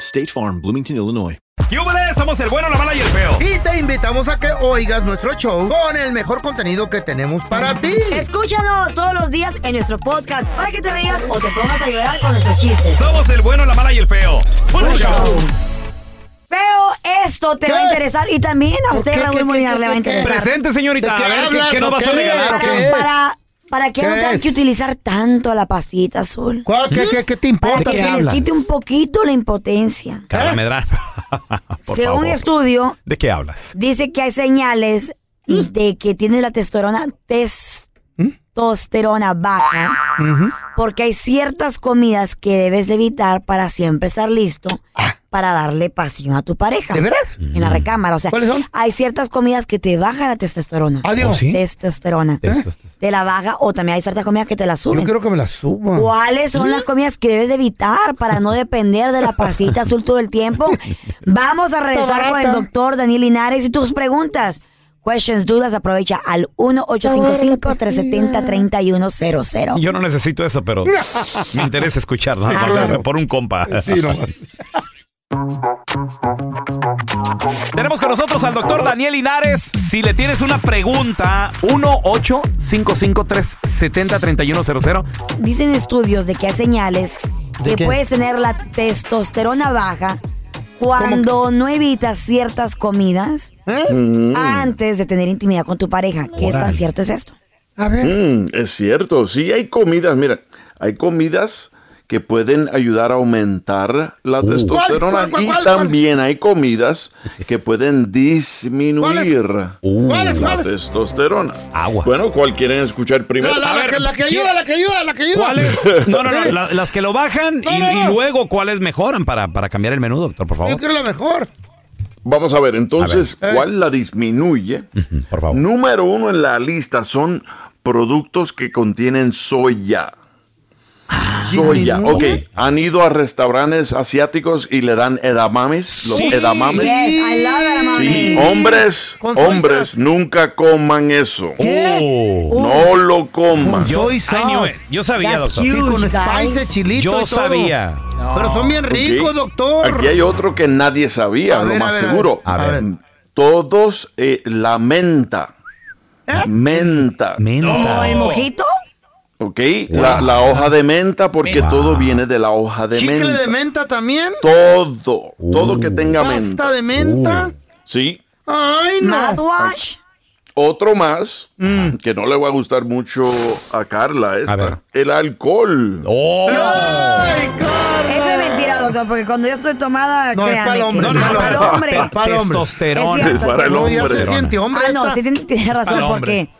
State Farm, Bloomington, Illinois. ¡Yúbales! Somos el bueno, la mala y el feo. Y te invitamos a que oigas nuestro show con el mejor contenido que tenemos para ti. Escúchanos todos los días en nuestro podcast para que te rías o te pongas a llorar con nuestros chistes. Somos el bueno, la mala y el feo. ¡Buen show! Pero esto te va a interesar y también a usted, ¿Qué, Raúl qué, Molinar, qué, le va a qué, qué? interesar. Presente, señorita. ¿De qué A ver, ¿qué, qué nos vas a qué? regalar? ¿Qué Para, es? Para, para que no ¿Qué tengan que utilizar tanto la pasita azul. ¿Cuál, qué, qué, qué te Para importa? que qué se les quite un poquito la impotencia. Medrano. Por Según favor. estudio, ¿De qué hablas? dice que hay señales de que tienes la testosterona, testosterona baja, porque hay ciertas comidas que debes de evitar para siempre estar listo para darle pasión a tu pareja. ¿De veras? En la recámara, o sea, ¿Cuáles son? hay ciertas comidas que te bajan la testosterona. Adiós. ¿Oh, sí? Testosterona. Estos- Te la baja o también hay ciertas comidas que te la Yo suben. quiero que me la suba. ¿Cuáles son las comidas que debes de evitar para no depender de la pasita azul todo el tiempo? Vamos a regresar con el doctor Daniel Linares y tus preguntas. Questions, dudas, aprovecha al 1-855-370-3100. Yo no necesito eso, pero me interesa escucharlo. ¿no? por, por un compa. Sí, nomás. Tenemos con nosotros al doctor Daniel Linares. Si le tienes una pregunta, 1-855-370-3100. Dicen estudios de que hay señales ¿De que puedes tener la testosterona baja cuando no evitas ciertas comidas ¿Eh? antes de tener intimidad con tu pareja. ¿Qué tan cierto es esto? A ver. Mm, es cierto, sí hay comidas, mira, hay comidas que pueden ayudar a aumentar la testosterona ¿Cuál, cuál, y cuál, también hay comidas que pueden disminuir ¿Cuáles, la testosterona. Agua. Bueno, ¿cuál quieren escuchar primero? La, la- A la ver, que, la que ¿quién- ayuda, la que ayuda, la que ayuda. ¿Cuáles? No, no, no. la- las que lo bajan y, No, no, y no. luego cuáles mejoran para, para cambiar el menú, doctor, por Yo favor. quiero la mejor. Vamos a ver, entonces, A ver. ¿cuál la disminuye? Por favor. Número uno en la lista son productos que contienen soya. Soya, ok. ¿Han ido a restaurantes asiáticos y le dan edamames? Los Sí. edamames. Yes, I love mami. Sí, hombres, hombres, nunca coman eso. Oh. No lo coman. Yo, Soy I sauce. knew it. Yo sabía, That's doctor. Con spice, chilito y Yo todo. sabía. Pero son bien ricos, doctor. Aquí hay otro que nadie sabía, A lo ver, más a ver, a seguro. ver. A ver. Todos eh, la menta. ¿Eh? Menta. Menta. ¿O el mojito? ¿Ok? La, la hoja de menta, porque Wow. todo viene de la hoja de Chicle menta. de menta también. Todo. Todo que tenga Pasta menta. de menta. Sí. Ay, no. Mouthwash. Otro más, que no le va a gustar mucho a Carla, esta. A. El alcohol. Oh. Ay, Carla. Eso es mentira, doctor, porque cuando yo estoy tomada, No, es para el hombre. No, no, no, para el no. hombre. Para el. Testosterona. Es cierto. Para el hombre. se siente hombre. Ah, no, sí tiene, razón, porque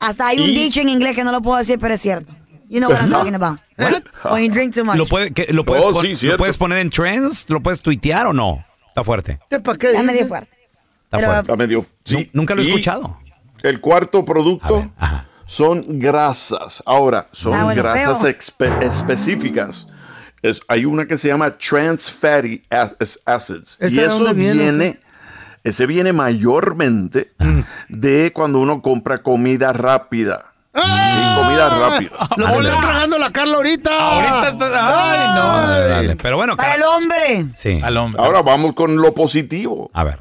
hasta hay un Y- dicho en inglés que no lo puedo decir, pero es cierto. You know what I'm talking about. What? When you drink too much. ¿Lo, puede- que- lo puedes, Oh, pon- sí, ¿Lo cierto. puedes poner en trends? ¿Lo puedes tuitear o no? Está fuerte. ¿Este pa' qué Ya me dice? dio fuerte. Está Pero- fuerte. Está medio. sí. Nu- Nunca lo he escuchado. El cuarto producto ver, son grasas. Ahora, son Ah, bueno, grasas específicas. Es, hay una que se llama trans fatty ac- acids. ¿Esa Y eso viene, ese viene mayormente Mm. de cuando uno compra comida rápida. Sí, comida rápida. ¡Ah! Lo que está tragando la Carla ahorita. Ahorita está. Ay, no. Dale, dale. Pero bueno, Para el hombre. sí. Al hombre. Ahora vamos con lo positivo. A ver.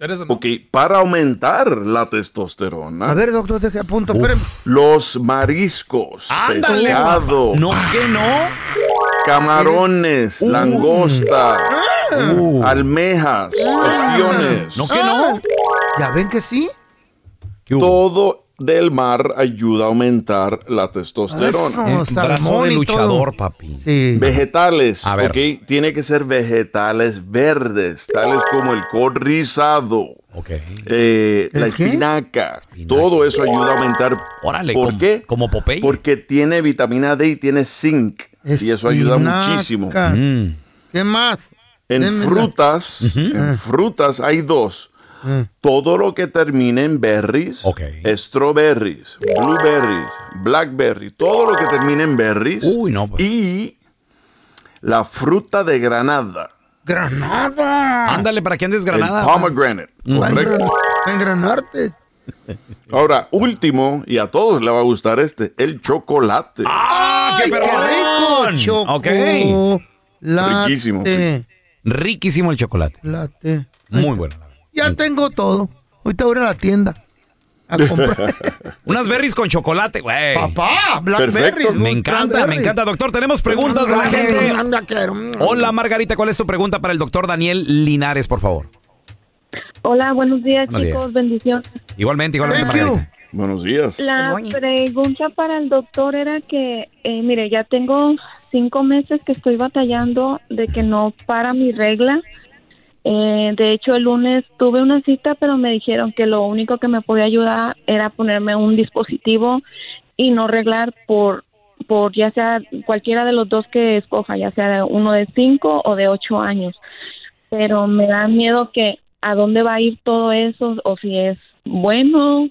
¿Eres o no? Porque para aumentar la testosterona, A ver, doctor, deje a punto. Los mariscos, Ándale. pescado, No, que no. camarones, langosta, almejas, ostiones, No, que no. ¿Ya ven que sí? Todo del mar ayuda a aumentar la testosterona. Eso, brazo de luchador, papi. Sí. Vegetales, A ver. ¿ok? Tiene que ser vegetales verdes, tales como el col rizado, Ok. eh, ¿El la espinaca. Espinaca. Todo eso ayuda a aumentar. Órale, ¿Por como- qué? como Popeye. Porque tiene vitamina D y tiene zinc. Y eso ayuda muchísimo. Mm. ¿Qué más? En frutas, en frutas hay dos. Mm. Todo lo que termine en berries, Ok. strawberries, blueberries, blackberry, todo lo que termine en berries Uy, no, pues. y la fruta de granada, ¡Granada! Ándale, para que andes el granada. pomegranate, Va a correcto. engran- engranarte. Ahora, último, y a todos les va a gustar este, el chocolate. ¡Ah, qué rico! Chocolate. Riquísimo, sí. Riquísimo el chocolate. Chocolate. Muy bueno. Ya tengo todo. Ahorita voy a la tienda a comprar. Unas berries con chocolate, güey. Papá, Blackberry. Perfecto. Me encanta, me encanta, doctor. Tenemos preguntas de la gente. Hola, Margarita, ¿cuál es tu pregunta para el doctor Daniel Linares, por favor? Hola, buenos días, Buenos días. chicos. Bendiciones. Igualmente, igualmente, Thank you. Margarita. Buenos días. La pregunta para el doctor era que, eh, mire, ya tengo cinco meses que estoy batallando de que no para mi regla. Eh, de hecho, el lunes tuve una cita, pero me dijeron que lo único que me podía ayudar era ponerme un dispositivo y no reglar por, por ya sea cualquiera de los dos que escoja, ya sea uno de cinco o de ocho años. Pero me da miedo que a dónde va a ir todo eso o si es bueno,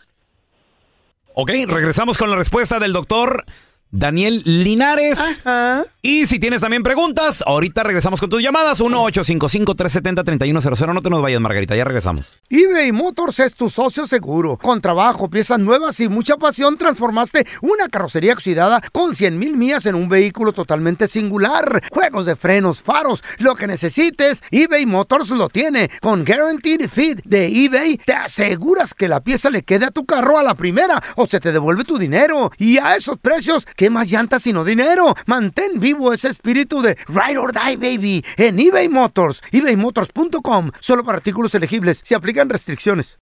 Ok, regresamos con la respuesta del doctor Daniel Linares. Ajá. Y si tienes también preguntas, ahorita regresamos con tus llamadas. 1-855-370-3100. No te nos vayas, Margarita, ya regresamos. eBay Motors es tu socio seguro. Con trabajo, piezas nuevas y mucha pasión, transformaste una carrocería oxidada con 100 mil millas en un vehículo totalmente singular. Juegos de frenos, faros, lo que necesites, eBay Motors lo tiene. Con Guaranteed Fit de eBay, te aseguras que la pieza le quede a tu carro a la primera o se te devuelve tu dinero. Y a esos precios, ¿qué más llantas sino dinero? Mantén vivo ese espíritu de Ride or Die, baby, en eBay Motors. ebaymotors.com. Solo para artículos elegibles. Se aplican restricciones.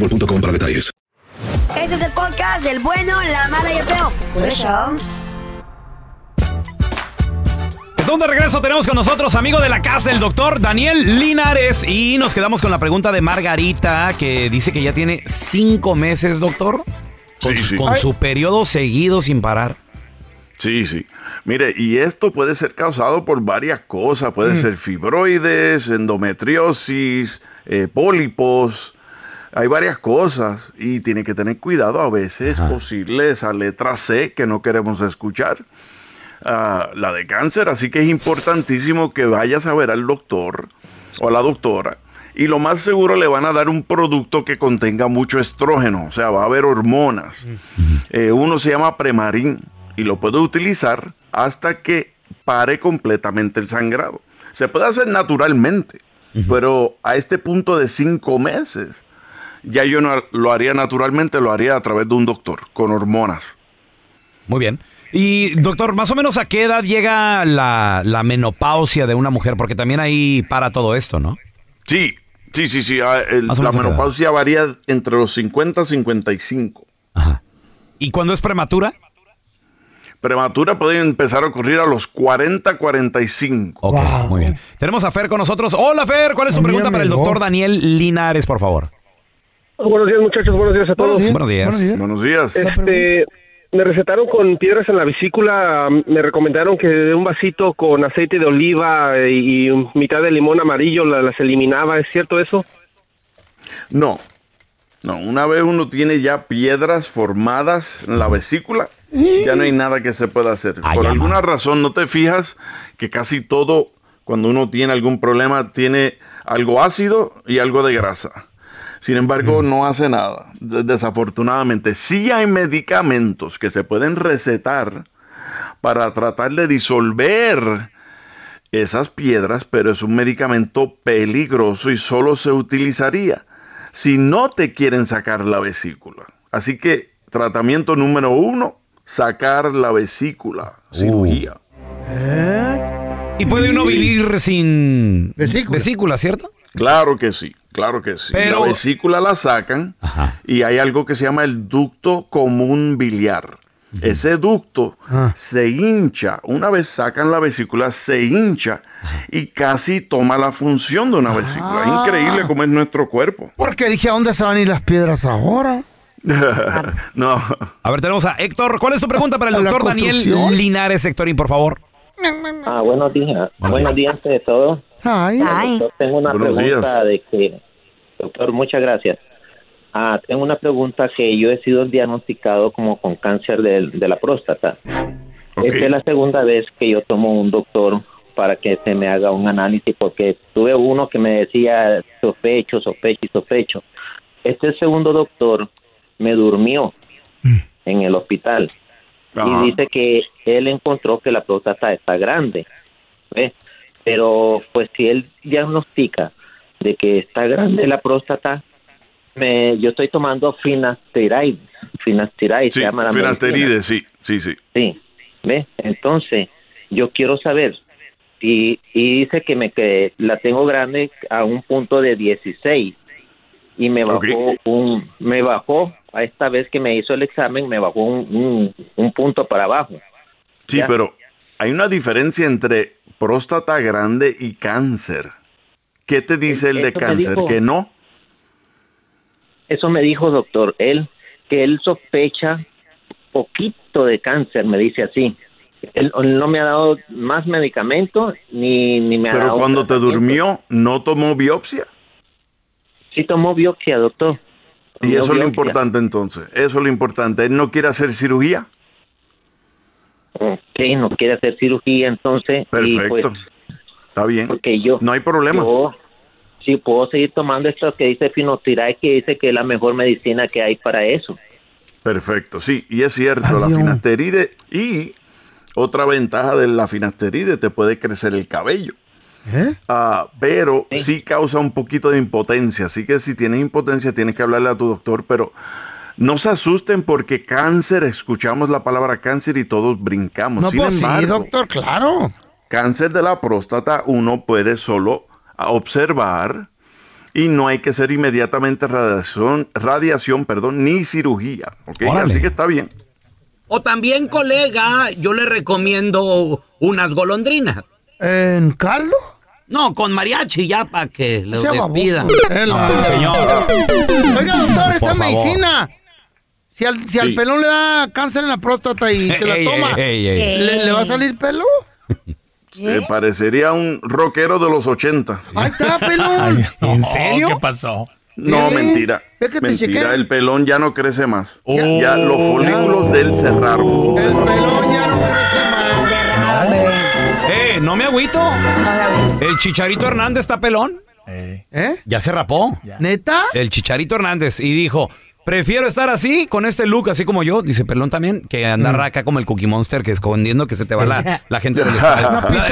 boostmobile.com para detalles. Este es el podcast del bueno, la mala y el feo. Por eso. Estamos de regreso, tenemos con nosotros, amigo de la casa, el doctor Daniel Linares. Y nos quedamos con la pregunta de Margarita, que dice que ya tiene cinco meses, doctor. Con, Sí, sí. con su periodo seguido sin parar. Sí, sí. Mire, y esto puede ser causado por varias cosas. Puede Mm. ser fibroides, endometriosis, eh, pólipos. Hay varias cosas y tiene que tener cuidado. A veces es posible esa letra C que no queremos escuchar. Ah, la de cáncer. Así que es importantísimo que vayas a ver al doctor o a la doctora. Y lo más seguro le van a dar un producto que contenga mucho estrógeno. O sea, va a haber hormonas. Eh, uno se llama Premarin y lo puede utilizar hasta que pare completamente el sangrado. Se puede hacer naturalmente, pero a este punto de cinco meses, ya yo no lo haría naturalmente, lo haría a través de un doctor, con hormonas. Muy bien. Y doctor, más o menos a qué edad llega la, la menopausia de una mujer, porque también ahí para todo esto, ¿no? Sí, sí, sí, sí. ah, el- la menopausia varía entre los 50 y 55. ¿Y cuando es prematura? Prematura puede empezar a ocurrir a los 40, 45. Ok, muy bien. Tenemos a Fer con nosotros. Hola Fer, ¿cuál es tu pregunta para el doctor Daniel Linares, por favor? Buenos días, muchachos. Buenos días a todos. Buenos días. Buenos días. Este, me recetaron con piedras en la vesícula. Me recomendaron que de un vasito con aceite de oliva y mitad de limón amarillo la- las eliminaba. ¿Es cierto eso? No, no, una vez uno tiene ya piedras formadas en la vesícula, ya no hay nada que se pueda hacer. Por alguna razón no te fijas que casi todo, cuando uno tiene algún problema, tiene algo ácido y algo de grasa. Sin embargo, no hace nada, de- desafortunadamente. Sí hay medicamentos que se pueden recetar para tratar de disolver esas piedras, pero es un medicamento peligroso y solo se utilizaría si no te quieren sacar la vesícula. Así que tratamiento número uno, sacar la vesícula, cirugía. ¿Y puede uno vivir sin vesícula, cierto? Claro que sí, claro que sí. Pero- La vesícula la sacan y hay algo que se llama el ducto común biliar. Ese ducto se hincha, una vez sacan la vesícula, se hincha y casi toma la función de una vesícula. Increíble cómo es nuestro cuerpo. Porque dije, ¿a dónde se van a ir las piedras ahora? no. A ver, tenemos a Héctor. ¿Cuál es tu pregunta para el ¿A la doctor Daniel? Linares, Héctorín, por favor? Ah, buenos días. Buenos días antes de todo. Ay. Doctor, tengo una Buenos pregunta días. de que, doctor, muchas gracias. Ah, tengo una pregunta que yo he sido diagnosticado como con cáncer de, la próstata. Esta es la segunda vez que yo tomo un doctor para que se me haga un análisis porque tuve uno que me decía sospecho, sospecho y sospecho. Este segundo doctor me durmió en el hospital y dice que él encontró que la próstata está grande. ¿ve? Pero pues si él diagnostica de que está grande la próstata, me, yo estoy tomando finasteride, finasteride Sí, se llama la finasteride, sí, sí, sí. Sí, ¿ve? Entonces, yo quiero saber y, y dice que me que la tengo grande a un punto de 16 y me bajó un me bajó a esta vez que me hizo el examen me bajó un, un, un punto para abajo. Sí, Ya. pero hay una diferencia entre próstata grande y cáncer. ¿Qué te dice el de Eso cáncer? dijo. Que no. Eso me dijo doctor, él que él sospecha poquito de cáncer, me dice así. Él, él no me ha dado más medicamento ni, ni me ha Pero dado cuando te durmió, ¿no tomó biopsia? Sí tomó biopsia, doctor. Y eso es lo importante entonces. Eso es lo importante. Él no quiere hacer cirugía. Ok, no quiere hacer cirugía, entonces. Y pues, Perfecto. Está bien. porque yo. No hay problema. Yo, sí, puedo seguir tomando esto que dice Finotiray, que dice que es la mejor medicina que hay para eso. Perfecto, sí, y es cierto, la finasteride y otra ventaja de la finasteride te puede crecer el cabello. Ah, pero sí. causa un poquito de impotencia, así que si tienes impotencia tienes que hablarle a tu doctor, pero no se asusten porque cáncer, escuchamos la palabra cáncer y todos brincamos. No, Sin pues sí, embargo, doctor, claro. Cáncer de la próstata uno puede solo observar y no hay que hacer inmediatamente radiación, radiación perdón, ni cirugía. ¿ok? Órale. Así que está bien. O también, colega, yo le recomiendo unas golondrinas. ¿En caldo? No, con mariachi ya para que lo despidan. No, ah. señor. Oiga, doctor, esa Por favor. medicina. Si al, si al Sí. pelón le da cáncer en la próstata y se la Ey, toma, ey, ey, ey. ¿le, le va a salir pelo? Se parecería un rockero de los 80. Ahí está, pelón. ¿En serio? ¿Qué pasó? No, ¿Sí? mentira. ¿Ves que te chequeé? Mentira, el pelón ya no crece más. Oh. Ya los folículos de él cerraron. El pelón ya no crece más. Eh, no me agüito. El Chicharito Hernández está pelón. ¿Eh? Ya se rapó. ¿Neta? El Chicharito Hernández y dijo, Prefiero estar así, con este look, así como yo, dice Pelón también, que andar Mm. acá como el Cookie Monster, que escondiendo que se te va la, la gente del estadio.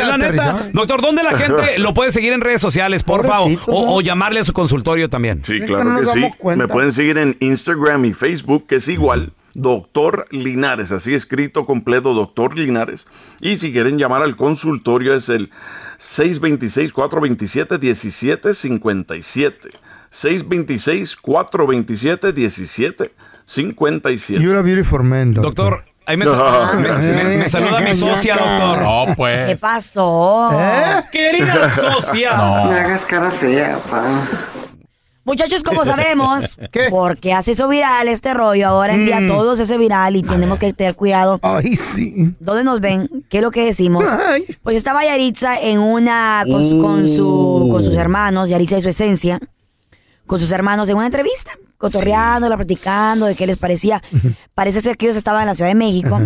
La, neta, doctor, ¿dónde la gente lo puede seguir en redes sociales, por favor? O, o llamarle a su consultorio también. Sí, claro que sí. Me pueden seguir en Instagram y Facebook, que es igual. Doctor Linares, así escrito completo, Doctor Linares. Y si quieren llamar al consultorio es el 626-427-1757. 626-427-1757. You're a beautiful man, Doctor, ahí me, No. me- me- me saluda mi socia, doctor. No, ¿Qué pues. pasó? Querida socia. No. hagas cara fea, pa. Muchachos, como sabemos, porque hace eso viral este rollo, ahora en día Mm. todo se hace viral y tenemos que tener cuidado. Ay, sí. ¿Dónde nos ven? ¿Qué es lo que decimos? Pues estaba Yaritza en una con, su- con su, con sus hermanos, Yaritza y su esencia, con sus hermanos en una entrevista, cotorreándola, platicando de qué les parecía. Parece ser que ellos estaban en la Ciudad de México.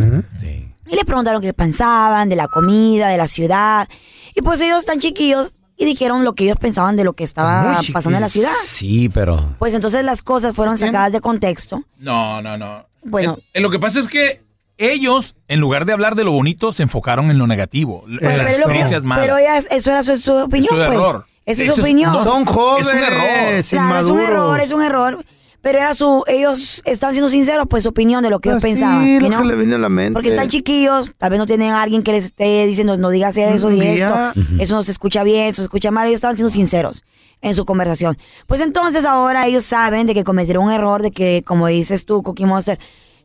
Y le preguntaron qué pensaban de la comida, de la ciudad. Y pues ellos tan chiquillos y dijeron lo que ellos pensaban de lo que estaba pasando en la ciudad. Sí, pero... Pues entonces las cosas fueron sacadas de contexto. No, no, no. Bueno. Eh, eh, lo que pasa es que ellos, en lugar de hablar de lo bonito, se enfocaron en lo negativo. en Bueno, las pero, experiencias malas. pero ella- eso era su, su opinión, Es su pues. error. Eso es su opinión. no, Son jóvenes, es un error. Claro, es un error, es un error. Pero era su, ellos estaban siendo sinceros, pues su opinión de lo que ellos Así, pensaban. lo you know? que le viene a la mente. Porque están chiquillos, tal vez no tienen a alguien que les esté diciendo, no digas eso, di esto, eso no se escucha bien, eso se escucha mal. Ellos estaban siendo sinceros en su conversación. Pues entonces ahora ellos saben de que cometieron un error, de que, como dices tú, Cookie Monster,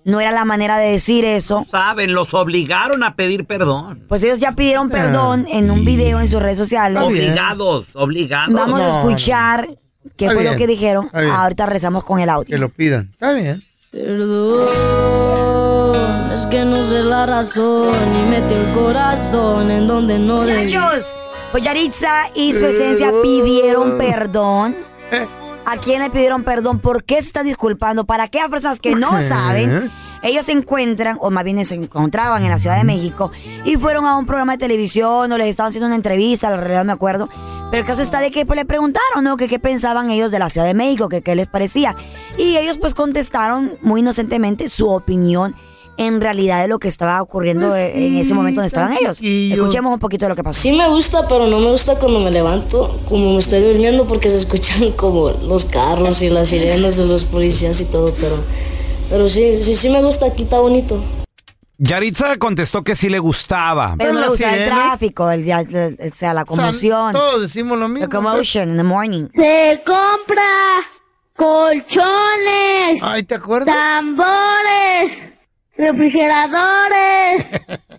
no era la manera de decir eso. Saben, los obligaron a pedir perdón. Pues ellos ya pidieron perdón en un video en sus redes sociales. Obligados, obligados. Vamos a escuchar qué Está fue bien, lo que dijeron. está bien. Ahorita rezamos con el audio. Que lo pidan. Está bien. Perdón, es que no sé la razón y metí el corazón en donde no debí. Muchachos, pues Yaritza y su esencia pidieron perdón. ¿A quién le pidieron perdón? ¿Por qué se están disculpando? ¿Para qué a personas que no saben? Ellos se encuentran, o más bien se encontraban en la Ciudad de México y fueron a un programa de televisión o les estaban haciendo una entrevista, la realidad me acuerdo. Pero el caso está de que pues, le preguntaron, ¿no? Que qué pensaban ellos de la Ciudad de México, que qué les parecía. Y ellos pues contestaron muy inocentemente su opinión en realidad de lo que estaba ocurriendo Pues eh, en ese momento donde estaban ellos. Escuchemos un poquito de lo que pasó. Sí me gusta, pero no me gusta cuando me levanto, como me estoy durmiendo, porque se escuchan como los carros y las sirenas de los policías y todo, pero, pero sí, sí, sí me gusta, aquí está bonito. Yaritza contestó que sí le gustaba. Pero no le las gusta el tráfico, el, el- el- o sea, la conmoción. todos decimos lo mismo. The commotion in the morning. Se compra colchones. Ay, ¿te acuerdas? Tambores, refrigeradores,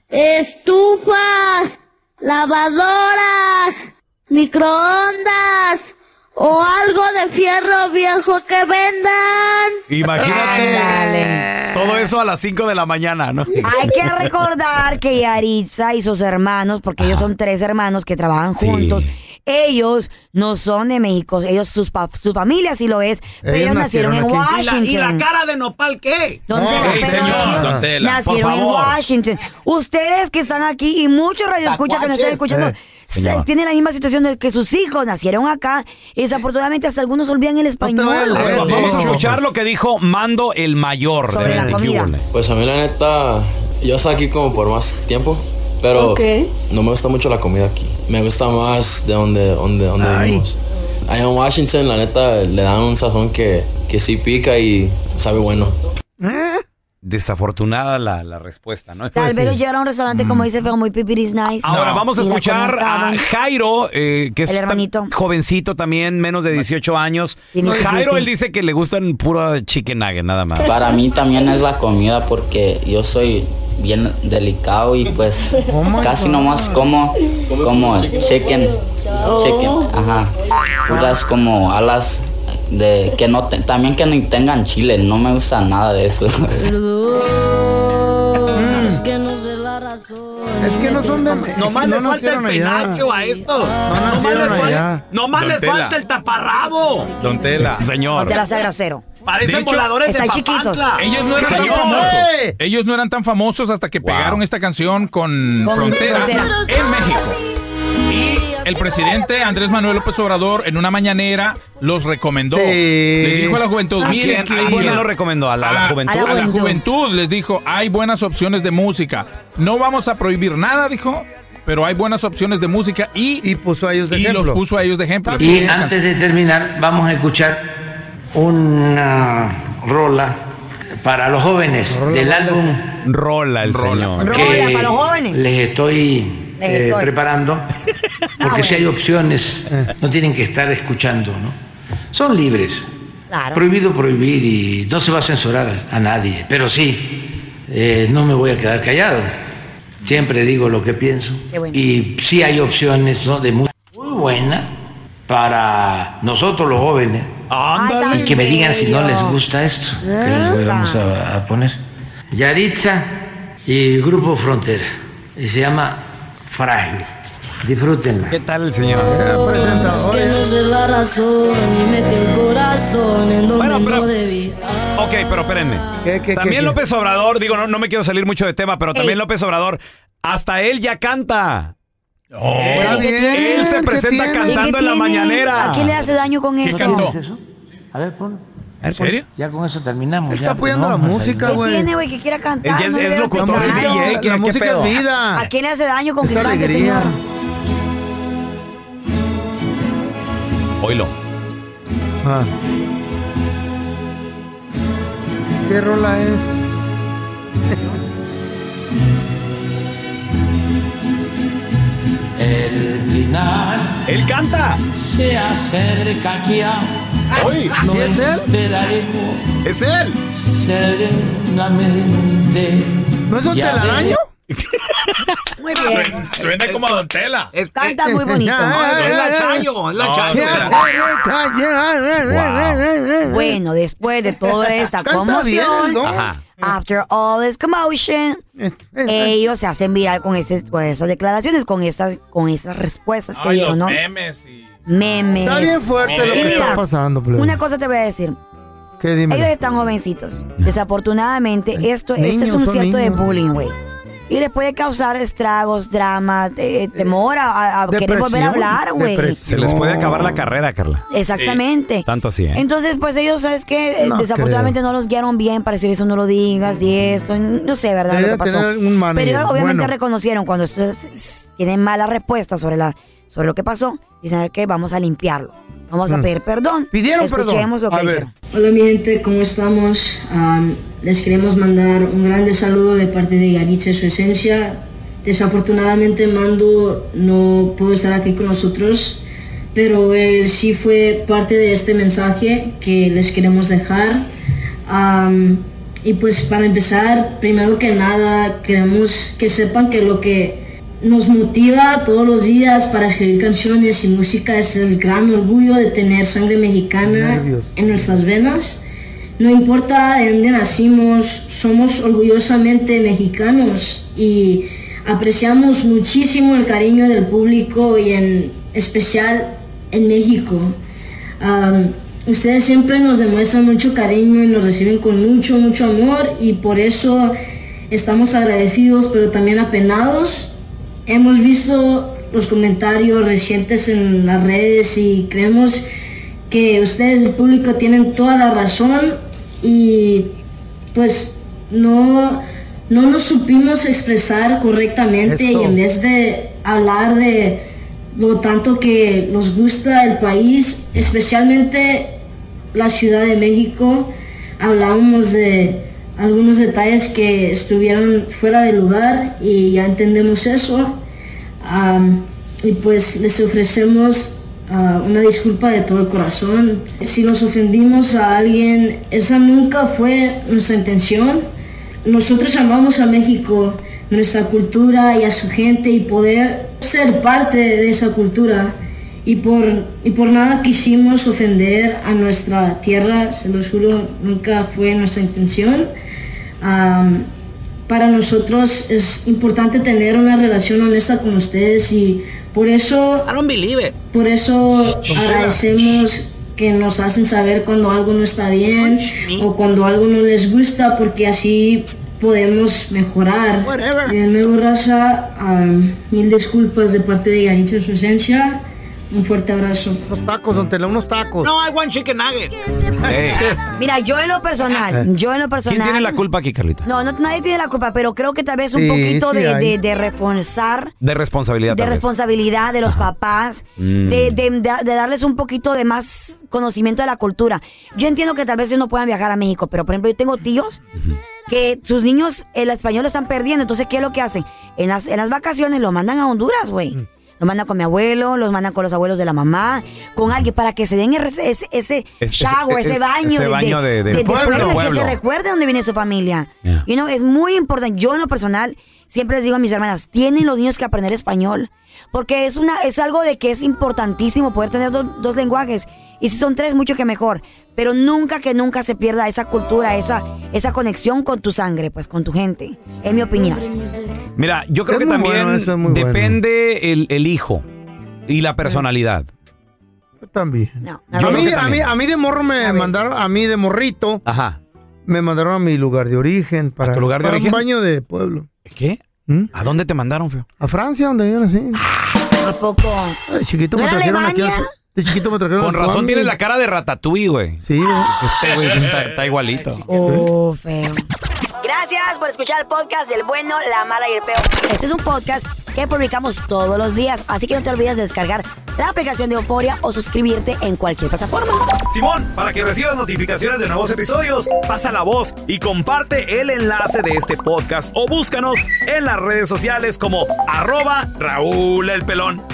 estufas, lavadoras, microondas o algo de fierro viejo que vendan. Imagínate todo eso a las 5 de la mañana, ¿no? Hay que recordar que Yaritza y sus hermanos, porque ellos son tres hermanos que trabajan juntos, ellos no son de México, ellos sus pa- su familia sí lo es, pero ellos, nacieron, en ¿Y la, Washington. y la cara de nopal qué? Don Tela, Ey, pero señor, ellos don Tela, por nacieron en favor. Washington. Ustedes que están aquí y muchos radioescuchas que nos están escuchando. Eh, señor. Tienen la misma situación de que sus hijos nacieron acá y desafortunadamente hasta algunos olvidan el español. A ver, vamos a escuchar lo que dijo Mando el Mayor Sobre de la 20 comida. Pues a mí la neta, yo estoy aquí como por más tiempo, pero Ok. no me gusta mucho la comida aquí. Me gusta más de donde, donde, donde Ay. vivimos. Allá en Washington, la neta, le dan un sazón que, que sí pica y sabe bueno. Desafortunada la, la respuesta, ¿no? Tal vez los llevaron a un restaurante, como dice Feo, muy pipiris nice. Ahora vamos a escuchar a Jairo, eh, que es El hermanito. jovencito también, menos de 18 años. Jairo, 17. él dice que le gustan puro chicken nugget, nada más. Para mí también es la comida porque yo soy bien delicado y pues casi nomás como como chicken, chicken, ajá, puras como alas de que no te- también que ni tengan chile, no me gusta nada de eso. Perdón, es que no sé la razón. Es que no son de Nomás no les falta el allá. penacho a estos. nomás nacieron les, falta, nomás Don les Tela. falta el taparrabo. Don Tela. Señor. Te la sea grosero. Parecen De hecho, voladores de están chiquitos. Papantla. Ellos no eran tan famosos. Ellos no eran tan famosos hasta que pegaron esta canción con, Con Frontera Frontera. en México. El presidente Andrés Manuel López Obrador en una mañanera los recomendó. Sí. Les dijo a la juventud, ¿A miren, quién? ¿A quién buena- lo recomendó? ¿A la- a la a- juventud? A la, juventud. les dijo, hay buenas opciones de música. No vamos a prohibir nada, dijo, pero hay buenas opciones de música y, y puso a ellos de y ejemplo. los puso a ellos de ejemplo. Y antes de terminar, vamos a escuchar una rola para los jóvenes del álbum Rola el señor. Rola para los jóvenes. les estoy Les eh, estoy. preparando, porque si hay opciones, no tienen que estar escuchando, ¿no? Son libres. Claro. Prohibido prohibir y no se va a censurar a nadie, pero sí, eh, no me voy a quedar callado. Siempre digo lo que pienso. Bueno. Y sí hay opciones ¿no? de música muy buena para nosotros los jóvenes. Y que me digan si no les gusta esto que les voy, vamos a, a poner. Yaritza y Grupo Frontera. Y se llama Frágil. Disfrútenla. ¿Qué tal el señor? Es que no sé la razón y metí el corazón en donde Bueno, pero- no debí. Ok, pero espérenme. qué, también qué? López Obrador, digo, no, no me quiero salir mucho de tema, pero también López Obrador, hasta él ya canta. Él- está bien, él se ¿qué presenta cantando ¿Y qué en la mañanera. ¿A quién le hace daño con eso? ¿Qué es eso? A ver, ponlo. ¿En serio? Ya con eso terminamos. Está ya, apoyando no, la música, ¿Qué güey. tiene, güey, que quiera cantar? Es- No es le veo locutor, que es. DJ, ¿qué- la qué música pedo? es vida. ¿A quién le hace daño con Es que cante, alegría. señor? Oílo. Ah. ¿Qué rola es? El final Él canta. se acerca ya. Hoy. ¿Sí es él? Esperaremos Es él. serenamente. ¿No es Ya Telaraño? Muy bien. Suena como a Don Tela. Es, Canta muy bonito. es la Chayo, es la No, Chayo. Bueno, después de toda esta conmoción, after all this commotion, ellos se hacen viral con, ese- con esas declaraciones, con estas, con esas respuestas que Ay, dieron, ¿no? memes y... Memes. Está bien fuerte lo que mira, está pasando, plebe. Una cosa te voy a decir. ¿Qué dime? Ellos están jovencitos. Desafortunadamente, esto, esto es un cierto de bullying, güey. Y les puede causar estragos, drama, eh, temor a, a querer volver a hablar, güey. Se les puede acabar la carrera, Carla. Exactamente. Tanto así, ¿eh? Entonces, pues ellos, ¿sabes qué? Eh, No Desafortunadamente no los guiaron bien para decir eso no lo digas y esto. No sé, ¿verdad? Lo que pasó. Pero ellos obviamente bueno. reconocieron cuando ustedes tienen mala respuesta sobre, la, sobre lo que pasó. Dicen que vamos a limpiarlo. Vamos a Mm. pedir perdón. Pidieron perdón. Escuchemos lo que A ver. Hola mi gente, ¿cómo estamos? Am, les queremos mandar un grande saludo de parte de Yaritza y su esencia. Desafortunadamente Mando no pudo estar aquí con nosotros, pero él sí fue parte de este mensaje que les queremos dejar. Y pues para empezar, primero que nada, queremos que sepan que lo que nos motiva todos los días para escribir canciones y música es el gran orgullo de tener sangre mexicana Nervios. en nuestras venas. No importa de dónde nacimos, somos orgullosamente mexicanos y apreciamos muchísimo el cariño del público y en especial en México. Ustedes siempre nos demuestran mucho cariño y nos reciben con mucho, mucho amor y por eso estamos agradecidos pero también apenados. Hemos visto los comentarios recientes en las redes y creemos que ustedes, el público, tienen toda la razón y pues no, no nos supimos expresar correctamente Eso. y en vez de hablar de lo tanto que nos gusta el país, especialmente la Ciudad de México, hablábamos de algunos detalles que estuvieron fuera de lugar y ya entendemos eso. Y pues les ofrecemos ah, una disculpa de todo el corazón. Si nos ofendimos a alguien, esa nunca fue nuestra intención. Nosotros amamos a México, nuestra cultura y a su gente y poder ser parte de esa cultura. Y por, y por nada quisimos ofender a nuestra tierra, se los juro, nunca fue nuestra intención. Para nosotros es importante tener una relación honesta con ustedes y por eso I don't believe it. por eso agradecemos que nos hacen saber cuando algo no está bien o cuando algo no les gusta porque así podemos mejorar. Y de nuevo, raza, mil disculpas de parte de Yaritza su esencia. Un fuerte abrazo. Unos tacos, don Tela, unos tacos. No, I want chicken nugget. Mira, yo en lo personal, yo en lo personal. ¿Quién tiene la culpa aquí, Carlita? No, no, nadie tiene la culpa, pero creo que tal vez un Sí, poquito sí de, de, de reforzar, De responsabilidad, de responsabilidad de los papás, Mm. de, de- de- de darles un poquito de más conocimiento de la cultura. Yo entiendo que tal vez ellos no puedan viajar a México, pero por ejemplo yo tengo tíos que sus niños el español lo están perdiendo, entonces ¿qué es lo que hacen? En las, en las vacaciones lo mandan a Honduras, güey. Mm. Lo mandan con mi abuelo, los mandan con los abuelos de la mamá, con alguien para que se den ese, ese, ese Es- shower, ese- ese baño, ese baño de- de- pueblo, pueblo. que se recuerde dónde viene su familia. Yeah. You know, es muy importante. Yo en lo personal siempre les digo a mis hermanas, tienen los niños que aprender español. Porque es una, es algo de que es importantísimo poder tener do- dos lenguajes. Y si son tres, mucho que mejor. Pero nunca que nunca se pierda esa cultura, esa, esa conexión con tu sangre, pues, con tu gente. Es mi opinión. Mira, yo creo Es que también bueno, eso es muy bueno. depende el, el hijo y la personalidad. Yo también. No, a, Yo mí, a, mí, a mí de morro me mandaron, a mí de morrito, Ajá. me mandaron a mi lugar de origen para, tu lugar de para origen? un baño de pueblo. ¿Qué? ¿A dónde te mandaron, feo? A Francia, donde yo nací. ¿A poco? Chiquito ¿No me trajeron aquí. a De chiquito me trajeron Con razón tienes la cara de ratatouille, güey. Sí, güey. Este güey sí está, está igualito. Oh, feo. Gracias por escuchar el podcast del bueno, la mala y el peor. Este es un podcast que publicamos todos los días, así que no te olvides de descargar la aplicación de Euforia o suscribirte en cualquier plataforma. Simón, para que recibas notificaciones de nuevos episodios, pasa la voz y comparte el enlace de este podcast o búscanos en las redes sociales como arroba Raúl el Pelón.